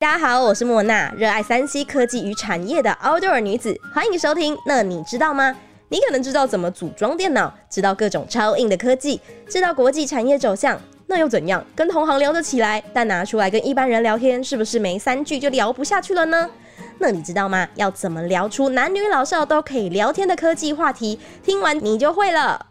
大家好，我是莫娜，热爱三 C 科技与产业的 Outdoor 女子，欢迎收听。那你知道吗？你可能知道怎么组装电脑，知道各种超硬的科技，知道国际产业走向，那又怎样？跟同行聊得起来，但拿出来跟一般人聊天，是不是没三句就聊不下去了呢？那你知道吗？要怎么聊出男女老少都可以聊天的科技话题？听完你就会了。